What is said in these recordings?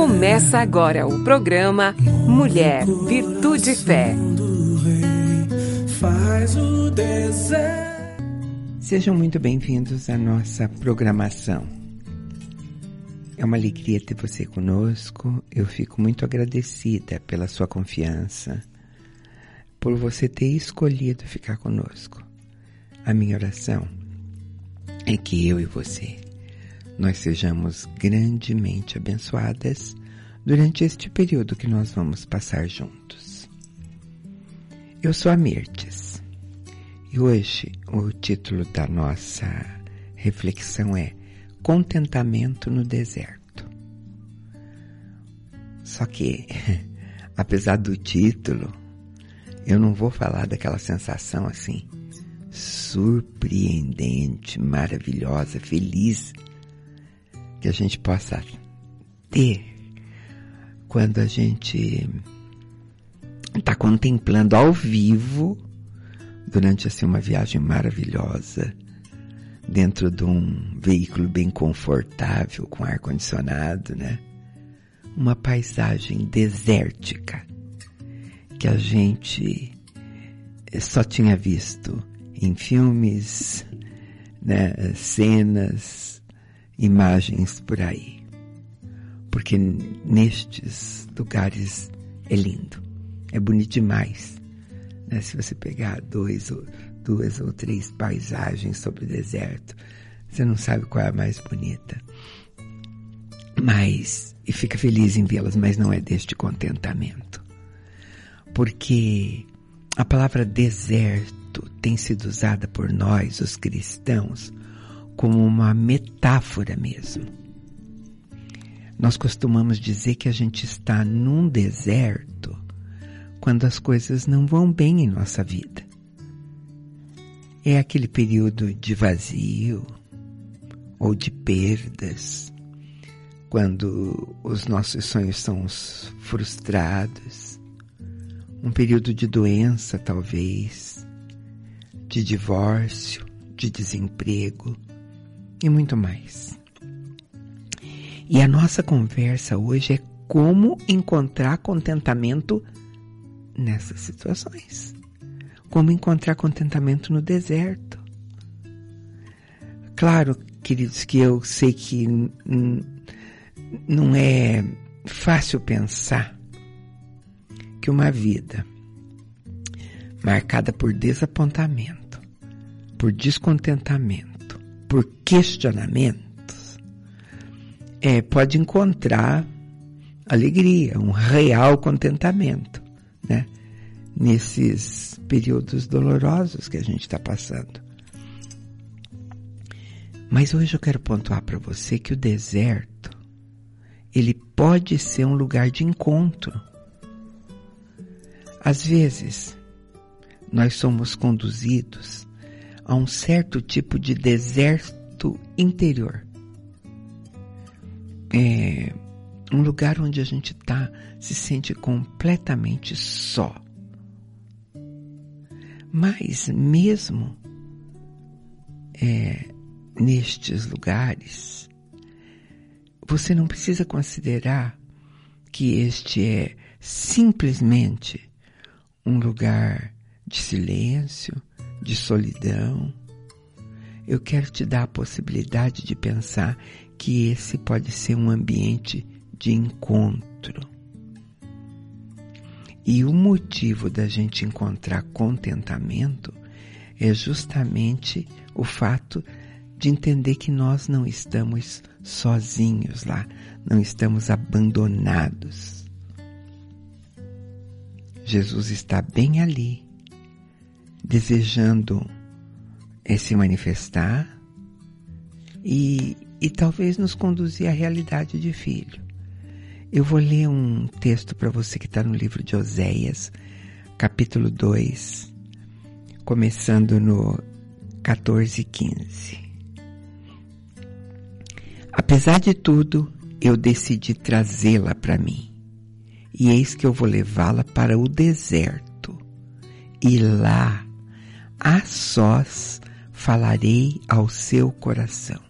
Começa agora o programa Mulher, Virtude e Fé. Sejam muito bem-vindos à nossa programação. É uma alegria ter você conosco. Eu fico muito agradecida pela sua confiança, por você ter escolhido ficar conosco. A minha oração é que eu e você nós sejamos grandemente abençoadas durante este período que nós vamos passar juntos. Eu sou a Mirtes e hoje o título da nossa reflexão é Contentamento no Deserto. Só que, apesar do título, eu não vou falar daquela sensação assim surpreendente, maravilhosa, feliz que a gente possa ter quando a gente está contemplando ao vivo durante assim uma viagem maravilhosa dentro de um veículo bem confortável com ar condicionado, né? Uma paisagem desértica que a gente só tinha visto em filmes, né, cenas imagens por aí. Porque nestes lugares é lindo, é bonito demais. Né? Se você pegar dois ou, duas ou três paisagens sobre o deserto, você não sabe qual é a mais bonita. Mas, e fica feliz em vê-las, mas não é deste contentamento. Porque a palavra deserto tem sido usada por nós, os cristãos, como uma metáfora mesmo. Nós costumamos dizer que a gente está num deserto quando as coisas não vão bem em nossa vida. É aquele período de vazio ou de perdas, quando os nossos sonhos são frustrados, um período de doença, talvez, de divórcio, de desemprego e muito mais. E a nossa conversa hoje é como encontrar contentamento nessas situações. Como encontrar contentamento no deserto. Claro, queridos, que eu sei que não é fácil pensar que uma vida marcada por desapontamento, por descontentamento, por questionamentos, é, pode encontrar alegria, um real contentamento, né? Nesses períodos dolorosos que a gente está passando. Mas hoje eu quero pontuar para você que o deserto, ele pode ser um lugar de encontro. Às vezes, nós somos conduzidos a um certo tipo de deserto interior. É um lugar onde a gente tá, se sente completamente só. Mas mesmo é, nestes lugares, você não precisa considerar que este é simplesmente um lugar de silêncio, de solidão, eu quero te dar a possibilidade de pensar que esse pode ser um ambiente de encontro. E o motivo da gente encontrar contentamento é justamente o fato de entender que nós não estamos sozinhos lá, não estamos abandonados. Jesus está bem ali desejando é, se manifestar e, e talvez nos conduzir à realidade de filho. Eu vou ler um texto para você que está no livro de Oséias, capítulo 2, começando no 14 e 15. Apesar de tudo, eu decidi trazê-la para mim, e eis que eu vou levá-la para o deserto, e lá a sós falarei ao seu coração.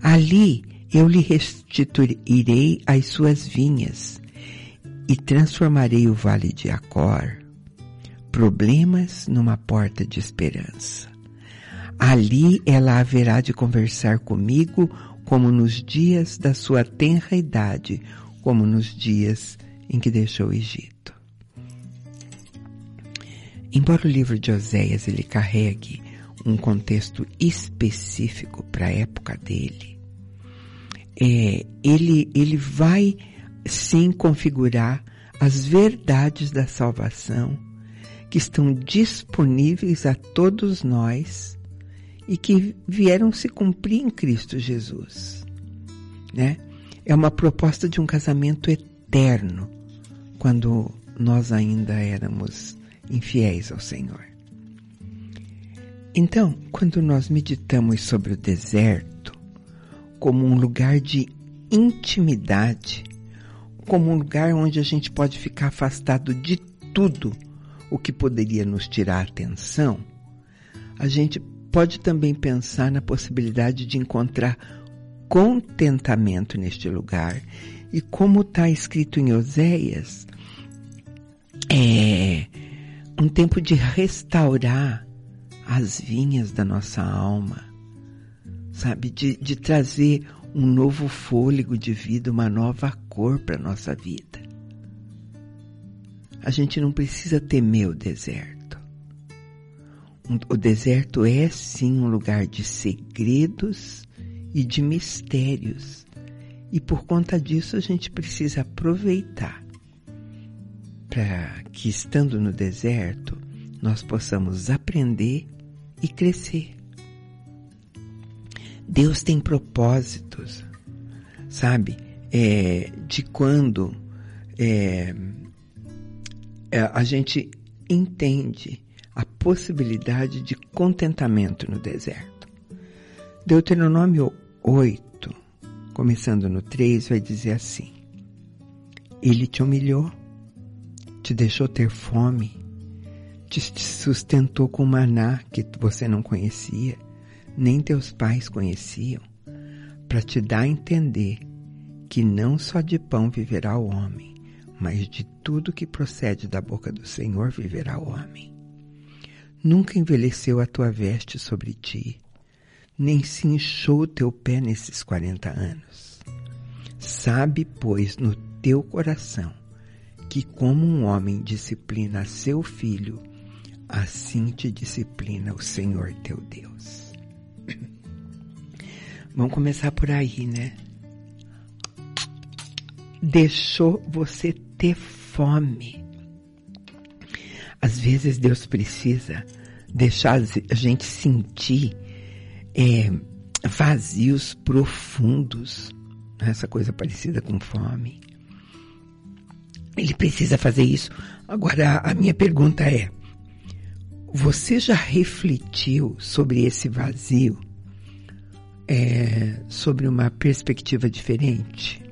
Ali Eu lhe restituirei as suas vinhas e transformarei o vale de Acor, problemas numa porta de esperança. Ali ela haverá de conversar comigo como nos dias da sua tenra idade, como nos dias em que deixou o Egito. Embora o livro de Oséias ele carregue um contexto específico para a época dele, é, ele, ele vai sim configurar as verdades da salvação que estão disponíveis a todos nós e que vieram se cumprir em Cristo Jesus, né? É uma proposta de um casamento eterno quando nós ainda éramos infiéis ao Senhor. Então, quando nós meditamos sobre o deserto como um lugar de intimidade, como um lugar onde a gente pode ficar afastado de tudo o que poderia nos tirar a atenção, a gente pode também pensar na possibilidade de encontrar contentamento neste lugar. E como está escrito em Oséias, é um tempo de restaurar as vinhas da nossa alma, sabe? De, de trazer um novo fôlego de vida, uma nova cor para nossa vida. A gente não precisa temer o deserto. O deserto é sim um lugar de segredos e de mistérios. E por conta disso a gente precisa aproveitar para que estando no deserto nós possamos aprender e crescer. Deus tem propósitos, sabe? É, de quando é, é, a gente entende a possibilidade de contentamento no deserto. Deuteronômio 8, começando no 3, vai dizer assim: Ele te humilhou, te deixou ter fome, te sustentou com maná que você não conhecia, nem teus pais conheciam, para te dar a entender que não só de pão viverá o homem, mas de tudo que procede da boca do Senhor viverá o homem. Nunca envelheceu a tua veste sobre ti, nem se inchou o teu pé nesses quarenta anos. Sabe, pois, no teu coração, que como um homem disciplina seu filho, assim te disciplina o Senhor teu Deus. Vamos começar por aí, né? Deixou você ter fome. Às vezes Deus precisa deixar a gente sentir é, vazios profundos, essa coisa parecida com fome. Ele precisa fazer isso. Agora, a minha pergunta é: você já refletiu sobre esse vazio, é, sobre uma perspectiva diferente?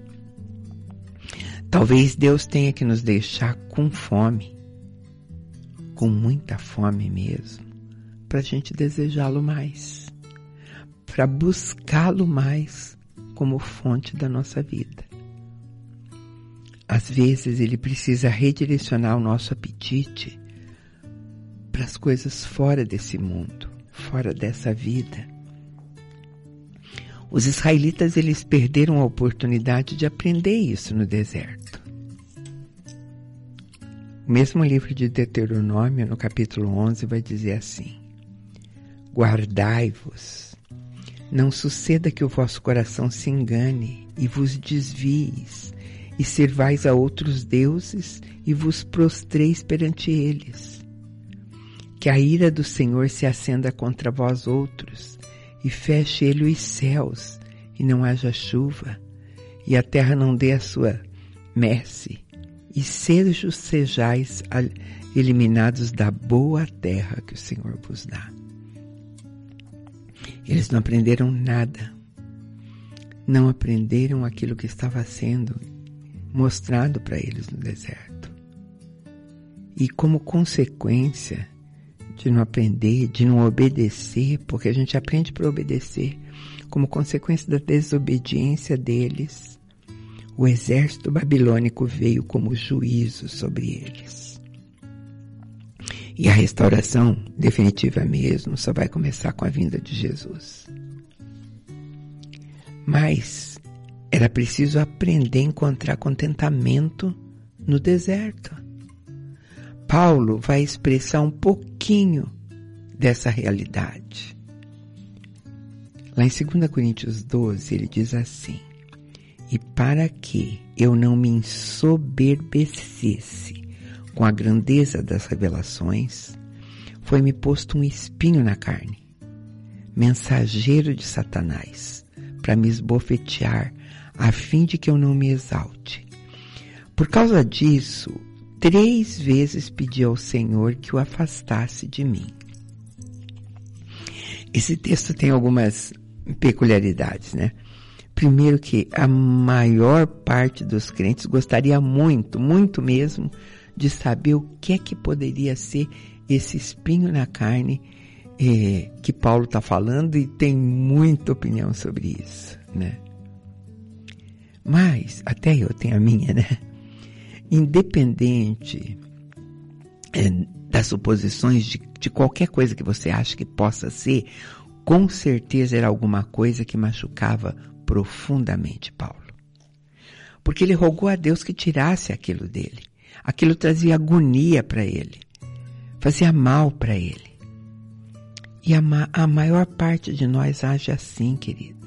Talvez Deus tenha que nos deixar com fome, com muita fome mesmo, para a gente desejá-lo mais, para buscá-lo mais como fonte da nossa vida. Às vezes ele precisa redirecionar o nosso apetite para as coisas fora desse mundo, fora dessa vida. Os israelitas eles perderam a oportunidade de aprender isso no deserto. O mesmo livro de Deuteronômio, no capítulo 11, vai dizer assim: Guardai-vos, não suceda que o vosso coração se engane e vos desvieis, e servais a outros deuses e vos prostreis perante eles. Que a ira do Senhor se acenda contra vós outros, e feche ele os céus, e não haja chuva, e a terra não dê a sua messe, e sejos sejais eliminados da boa terra que o Senhor vos dá. Eles não aprenderam nada, não aprenderam aquilo que estava sendo mostrado para eles no deserto. E como consequência, de não aprender, de não obedecer, porque a gente aprende para obedecer. como consequência da desobediência deles, o exército babilônico veio como juízo sobre eles. E a restauração definitiva mesmo só vai começar com a vinda de Jesus. Mas era preciso aprender a encontrar contentamento no deserto. Paulo vai expressar um pouquinho dessa realidade. Lá em 2 Coríntios 12, ele diz assim: E para que eu não me ensoberbecesse com a grandeza das revelações, foi-me posto um espinho na carne, mensageiro de Satanás, para me esbofetear, a fim de que eu não me exalte. Por causa disso, três vezes pedi ao Senhor que o afastasse de mim. Esse texto tem algumas peculiaridades, né? Primeiro que a maior parte dos crentes gostaria muito, muito mesmo, de saber o que é que poderia ser esse espinho na carne eh, que Paulo está falando e tem muita opinião sobre isso, né? Mas, até eu tenho a minha, né? Independente eh, das suposições de, de qualquer coisa que você acha que possa ser, com certeza era alguma coisa que machucava profundamente Paulo. Porque ele rogou a Deus que tirasse aquilo dele. Aquilo trazia agonia para ele, fazia mal para ele. E a, ma a maior parte de nós age assim, queridos.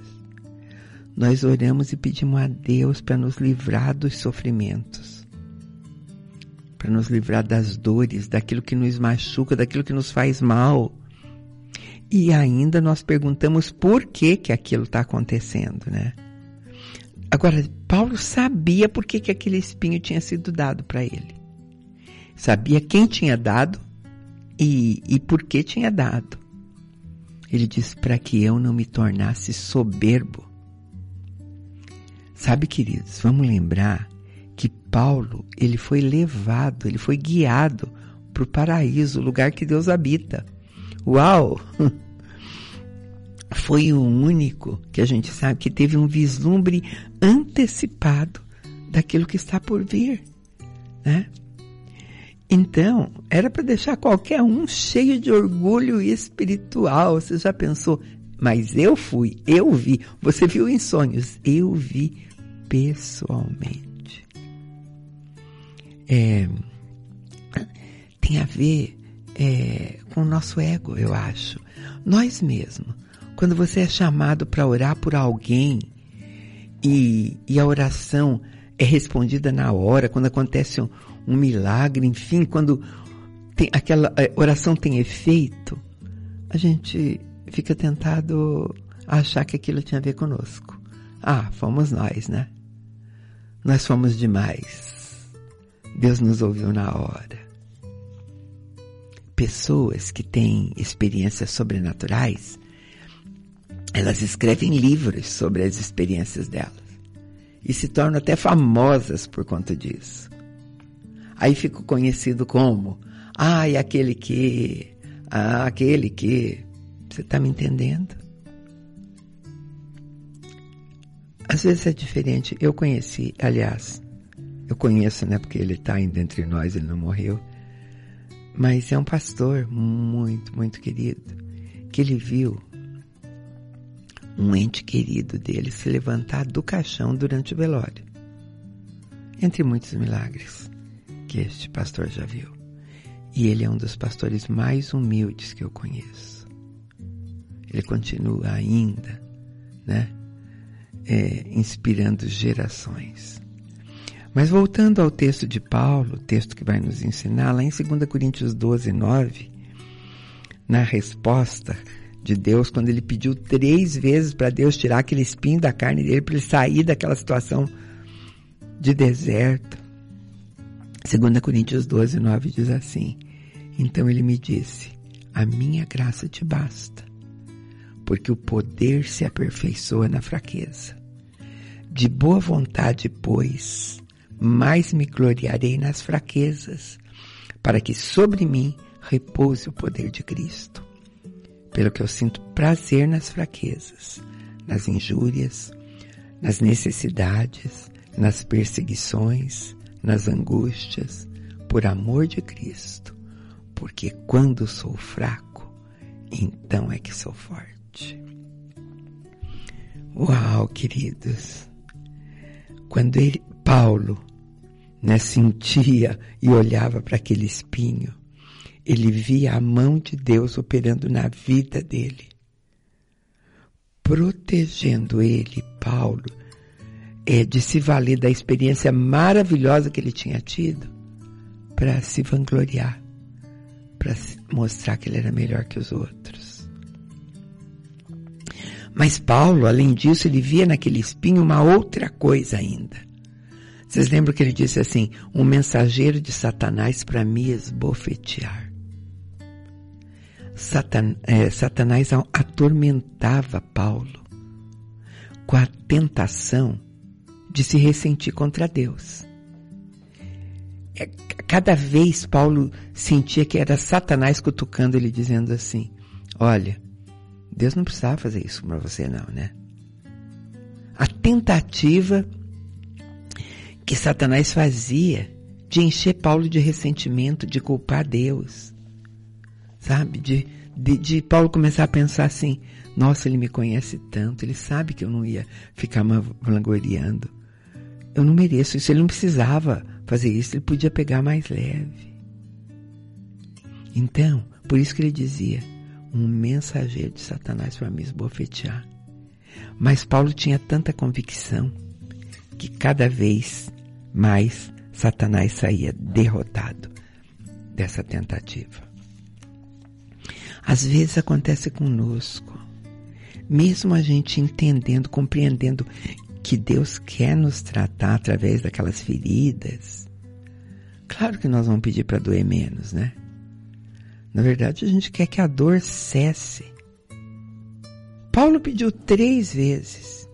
Nós oramos e pedimos a Deus para nos livrar dos sofrimentos, para nos livrar das dores, daquilo que nos machuca, daquilo que nos faz mal. E ainda nós perguntamos por que que aquilo está acontecendo, né? Agora, Paulo sabia por que, que aquele espinho tinha sido dado para ele. Sabia quem tinha dado e, e por que tinha dado. Ele diz para que eu não me tornasse soberbo. Sabe, queridos, vamos lembrar que Paulo, ele foi levado, ele foi guiado para o paraíso, o lugar que Deus habita. Uau! Foi o único que a gente sabe que teve um vislumbre antecipado daquilo que está por vir, né? Então, era para deixar qualquer um cheio de orgulho espiritual. Você já pensou? Mas eu fui, eu vi. Você viu em sonhos? Eu vi pessoalmente. É, tem a ver é, com o nosso ego, eu acho. Nós mesmos. Quando você é chamado para orar por alguém e, e, a oração é respondida na hora, quando acontece um, um milagre, enfim, quando tem, aquela oração tem efeito, a gente fica tentado achar que aquilo tinha a ver conosco. Ah, fomos nós, né? Nós fomos demais. Deus nos ouviu na hora pessoas que têm experiências sobrenaturais, elas escrevem livros sobre as experiências delas e se tornam até famosas por conta disso. Aí fico conhecido como, ai, ah, aquele que, ah, aquele que. Você está me entendendo? Às vezes é diferente. Eu conheci, aliás, eu conheço, né, porque ele está ainda entre nós, ele não morreu mas é um pastor muito, muito querido, que ele viu um ente querido dele se levantar do caixão durante o velório. Entre muitos milagres que este pastor já viu. E ele é um dos pastores mais humildes que eu conheço. Ele continua ainda, né? É, inspirando gerações. Mas voltando ao texto de Paulo, o texto que vai nos ensinar, lá em 2 Coríntios 12, 9, na resposta de Deus, quando ele pediu três vezes para Deus tirar aquele espinho da carne dele, para ele sair daquela situação de deserto. 2 Coríntios 12, 9 diz assim: Então ele me disse: A minha graça te basta, porque o poder se aperfeiçoa na fraqueza. De boa vontade, pois, mais me gloriarei nas fraquezas, para que sobre mim repouse o poder de Cristo. Pelo que eu sinto prazer nas fraquezas, nas injúrias, nas necessidades, nas perseguições, nas angústias, por amor de Cristo, porque quando sou fraco, então é que sou forte. Uau, queridos! Quando ele, Paulo, né, sentia e olhava para aquele espinho, ele via a mão de Deus operando na vida dele, protegendo ele, Paulo, é, de se valer da experiência maravilhosa que ele tinha tido para se vangloriar, para mostrar que ele era melhor que os outros. Mas Paulo, além disso, ele via naquele espinho uma outra coisa ainda. Vocês lembram que ele disse assim: um mensageiro de Satanás para me esbofetear. Satan, é, Satanás atormentava Paulo com a tentação de se ressentir contra Deus. É, cada vez Paulo sentia que era Satanás cutucando ele, dizendo assim: Olha, Deus não precisava fazer isso para você, não, né? A tentativa que Satanás fazia de encher Paulo de ressentimento, de culpar Deus sabe? De, de, de, Paulo começar a pensar assim: nossa, ele me conhece tanto, ele sabe que eu não ia ficar vangloriando. Eu não mereço isso, ele não precisava fazer isso, ele podia pegar mais leve. Então, por isso que ele dizia: um mensageiro de Satanás para me esbofetear. Mas Paulo tinha tanta convicção que cada vez mais Satanás saía derrotado dessa tentativa. Às vezes acontece conosco. Mesmo a gente entendendo, compreendendo que Deus quer nos tratar através daquelas feridas, claro que nós vamos pedir para doer menos, né? Na verdade, a gente quer que a dor cesse. Paulo pediu três vezes.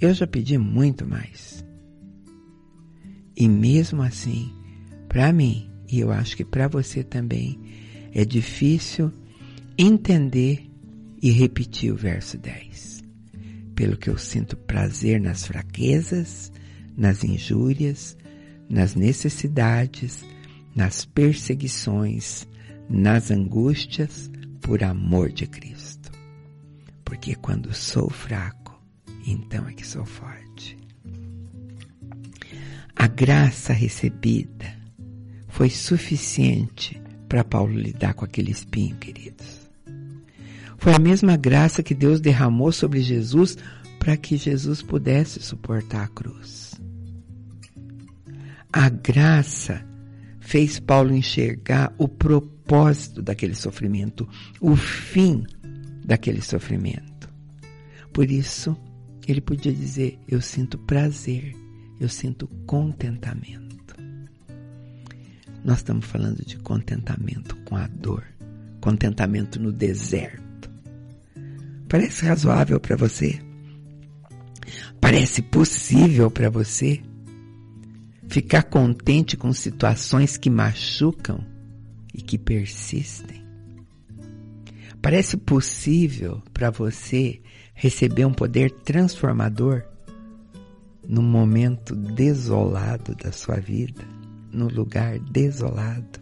Eu já pedi muito mais. E mesmo assim, para mim, e eu acho que para você também, é difícil entender e repetir o verso 10. Pelo que eu sinto prazer nas fraquezas, nas injúrias, nas necessidades, nas perseguições, nas angústias, por amor de Cristo. Porque quando sou fraco, então é que sou forte. A graça recebida foi suficiente para Paulo lidar com aquele espinho, queridos. Foi a mesma graça que Deus derramou sobre Jesus para que Jesus pudesse suportar a cruz. A graça fez Paulo enxergar o propósito daquele sofrimento, o fim daquele sofrimento. Por isso, ele podia dizer: Eu sinto prazer, eu sinto contentamento. Nós estamos falando de contentamento com a dor, contentamento no deserto. Parece razoável para você? Parece possível para você ficar contente com situações que machucam e que persistem? Parece possível para você receber um poder transformador num momento desolado da sua vida? no lugar desolado.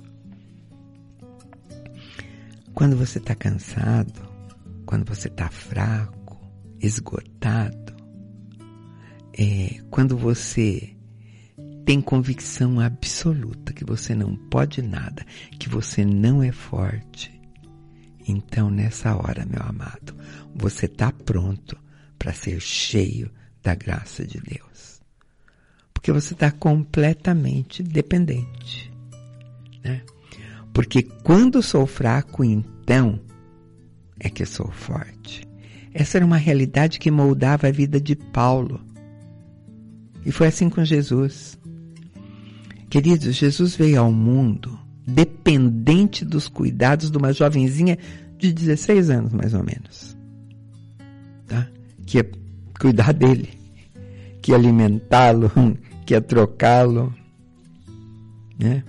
Quando você está cansado, quando você está fraco, esgotado, é, quando você tem convicção absoluta que você não pode nada, que você não é forte, então nessa hora, meu amado, você está pronto para ser cheio da graça de Deus porque você está completamente dependente. Né? Porque quando sou fraco, então é que sou forte. Essa era uma realidade que moldava a vida de Paulo. E foi assim com Jesus. Queridos, Jesus veio ao mundo dependente dos cuidados de uma jovenzinha de 16 anos, mais ou menos. Tá? Que ia cuidar dele, que ia alimentá-lo, que é trocá-lo. Né?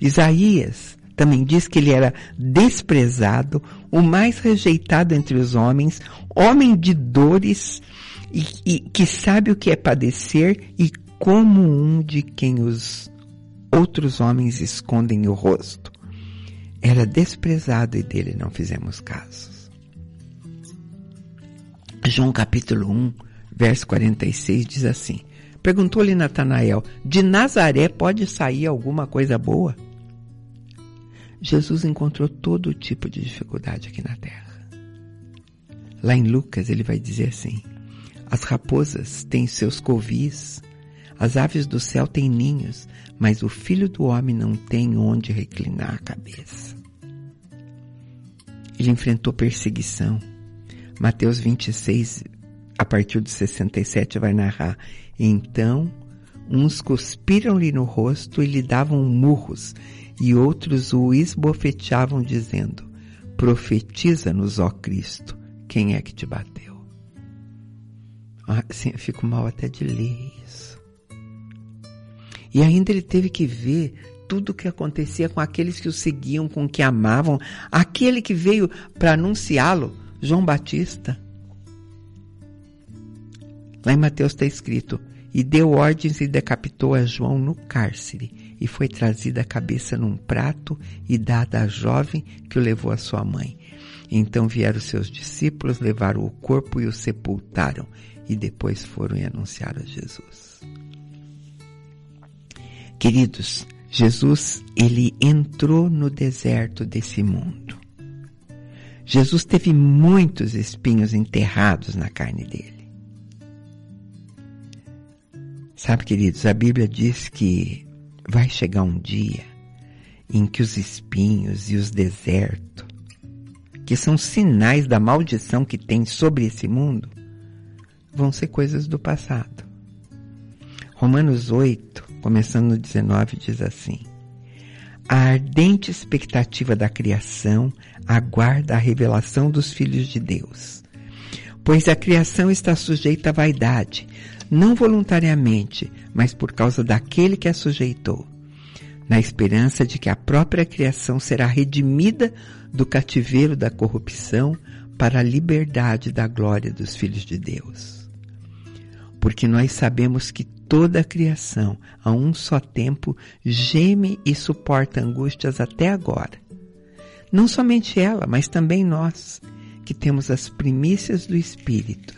Isaías também diz que ele era desprezado, o mais rejeitado entre os homens, homem de dores e, e que sabe o que é padecer e como um de quem os outros homens escondem o rosto. Era desprezado e dele não fizemos casos. João capítulo 1, verso 46 diz assim: Perguntou-lhe Natanael: De Nazaré pode sair alguma coisa boa? Jesus encontrou todo tipo de dificuldade aqui na terra. Lá em Lucas ele vai dizer assim: As raposas têm seus covis, as aves do céu têm ninhos, mas o filho do homem não tem onde reclinar a cabeça. Ele enfrentou perseguição. Mateus 26, a partir de 67, vai narrar. Então, uns cuspiram-lhe no rosto e lhe davam murros, e outros o esbofeteavam, dizendo: Profetiza-nos, ó Cristo, quem é que te bateu? Ah, sim, eu fico mal até de ler isso. E ainda ele teve que ver tudo o que acontecia com aqueles que o seguiam, com que amavam, aquele que veio para anunciá-lo, João Batista. Lá em Mateus está escrito: E deu ordens e decapitou a João no cárcere, e foi trazida a cabeça num prato e dada à jovem que o levou à sua mãe. Então vieram seus discípulos, levaram o corpo e o sepultaram, e depois foram e anunciaram a Jesus. Queridos, Jesus, ele entrou no deserto desse mundo. Jesus teve muitos espinhos enterrados na carne dele. Sabe, queridos, a Bíblia diz que vai chegar um dia em que os espinhos e os desertos, que são sinais da maldição que tem sobre esse mundo, vão ser coisas do passado. Romanos 8, começando no 19, diz assim: A ardente expectativa da criação aguarda a revelação dos filhos de Deus. Pois a criação está sujeita à vaidade, não voluntariamente, mas por causa daquele que a sujeitou, na esperança de que a própria criação será redimida do cativeiro da corrupção para a liberdade da glória dos filhos de Deus. Porque nós sabemos que toda a criação, a um só tempo, geme e suporta angústias até agora. Não somente ela, mas também nós, que temos as primícias do Espírito.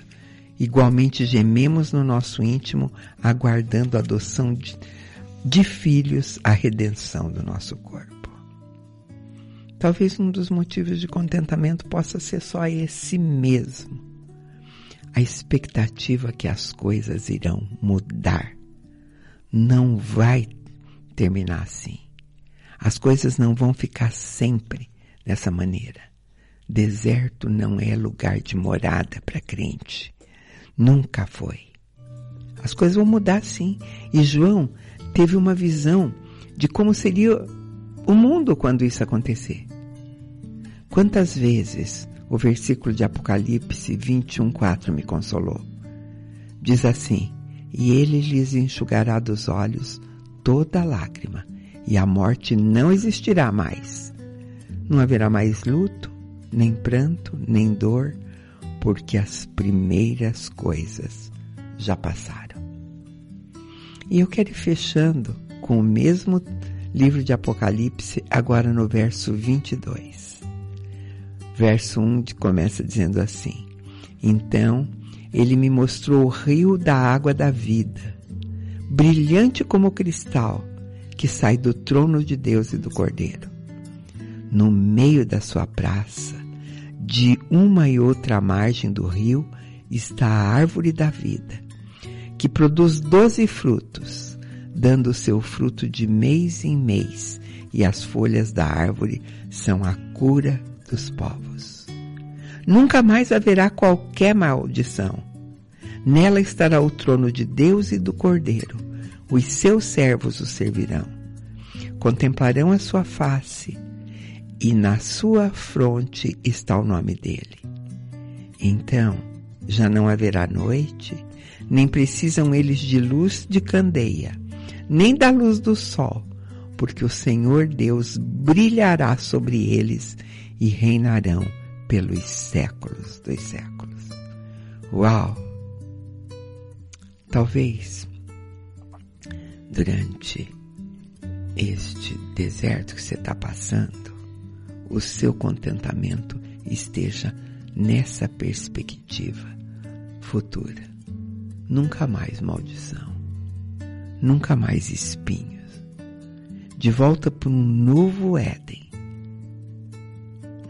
Igualmente gememos no nosso íntimo, aguardando a adoção de, de filhos, a redenção do nosso corpo. Talvez um dos motivos de contentamento possa ser só esse mesmo a expectativa que as coisas irão mudar. Não vai terminar assim. As coisas não vão ficar sempre dessa maneira. Deserto não é lugar de morada para crente. Nunca foi. As coisas vão mudar sim. E João teve uma visão de como seria o mundo quando isso acontecer. Quantas vezes o versículo de Apocalipse 21, 4 me consolou. Diz assim: E ele lhes enxugará dos olhos toda lágrima, e a morte não existirá mais. Não haverá mais luto, nem pranto, nem dor, porque as primeiras coisas já passaram. E eu quero ir fechando com o mesmo livro de Apocalipse, agora no verso 22 verso 1 começa dizendo assim: Então ele me mostrou o rio da água da vida, brilhante como cristal, que sai do trono de Deus e do Cordeiro. No meio da sua praça, de uma e outra margem do rio, está a árvore da vida, que produz doze frutos, dando seu fruto de mês em mês, e as folhas da árvore são a cura dos povos. Nunca mais haverá qualquer maldição. Nela estará o trono de Deus e do Cordeiro. Os seus servos o servirão. Contemplarão a sua face, e na sua fronte está o nome dele. Então já não haverá noite, nem precisam eles de luz de candeia, nem da luz do sol, porque o Senhor Deus brilhará sobre eles e reinarão pelos séculos dos séculos. Uau! Talvez durante este deserto que você está passando, o seu contentamento esteja nessa perspectiva futura. Nunca mais maldição, nunca mais espinhos. De volta para um novo Éden,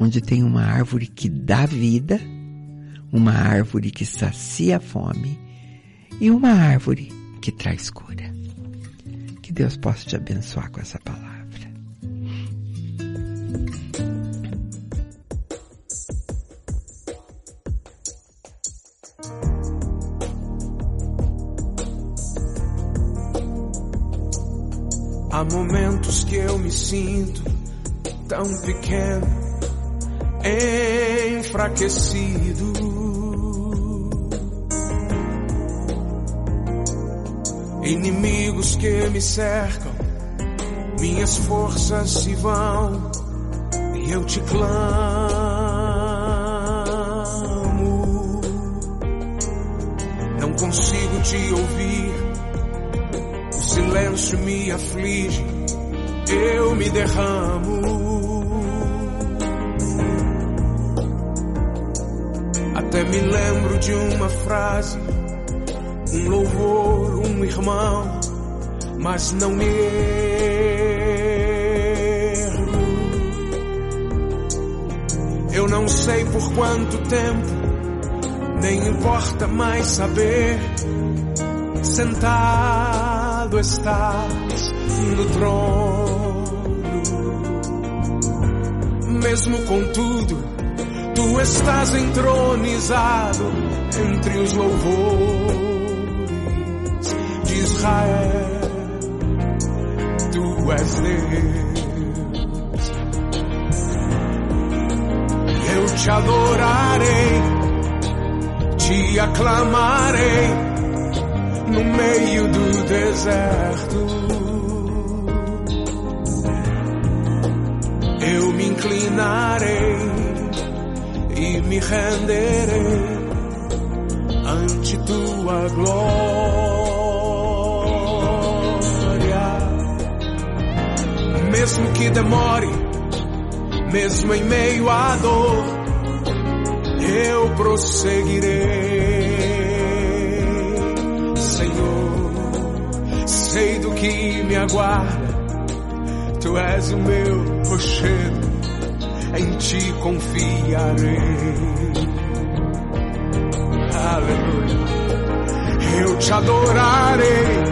onde tem uma árvore que dá vida, uma árvore que sacia a fome e uma árvore que traz cura. Que Deus possa te abençoar com essa palavra. Há momentos que eu me sinto tão pequeno, enfraquecido. Inimigos que me cercam, minhas forças se vão e eu te clamo. Não consigo te ouvir silêncio me aflige, eu me derramo. Até me lembro de uma frase, um louvor, um irmão, mas não me erro. Eu não sei por quanto tempo, nem importa mais saber sentado estás no trono. Mesmo contudo, tu estás entronizado entre os louvores de Israel. Tu és Deus. Eu te adorarei, te aclamarei no meio do deserto. Eu me inclinarei e me renderei ante tua glória. Mesmo que demore, mesmo em meio à dor, eu prosseguirei. sei do que me aguarda. Tu és o meu rochedo, em ti confiarei. Aleluia. Eu te adorarei,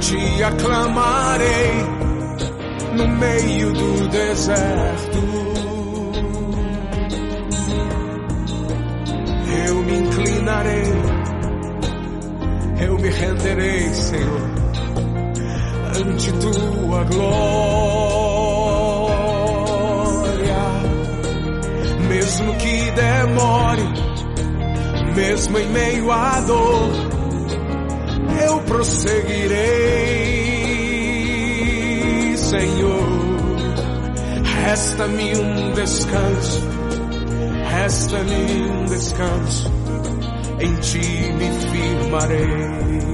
te aclamarei no meio do deserto. Eu me inclinarei eu me renderei, Senhor, ante tua glória. Mesmo que demore, mesmo em meio à dor, eu prosseguirei, Senhor. Resta-me um descanso, resta-me um descanso em ti me firmarei.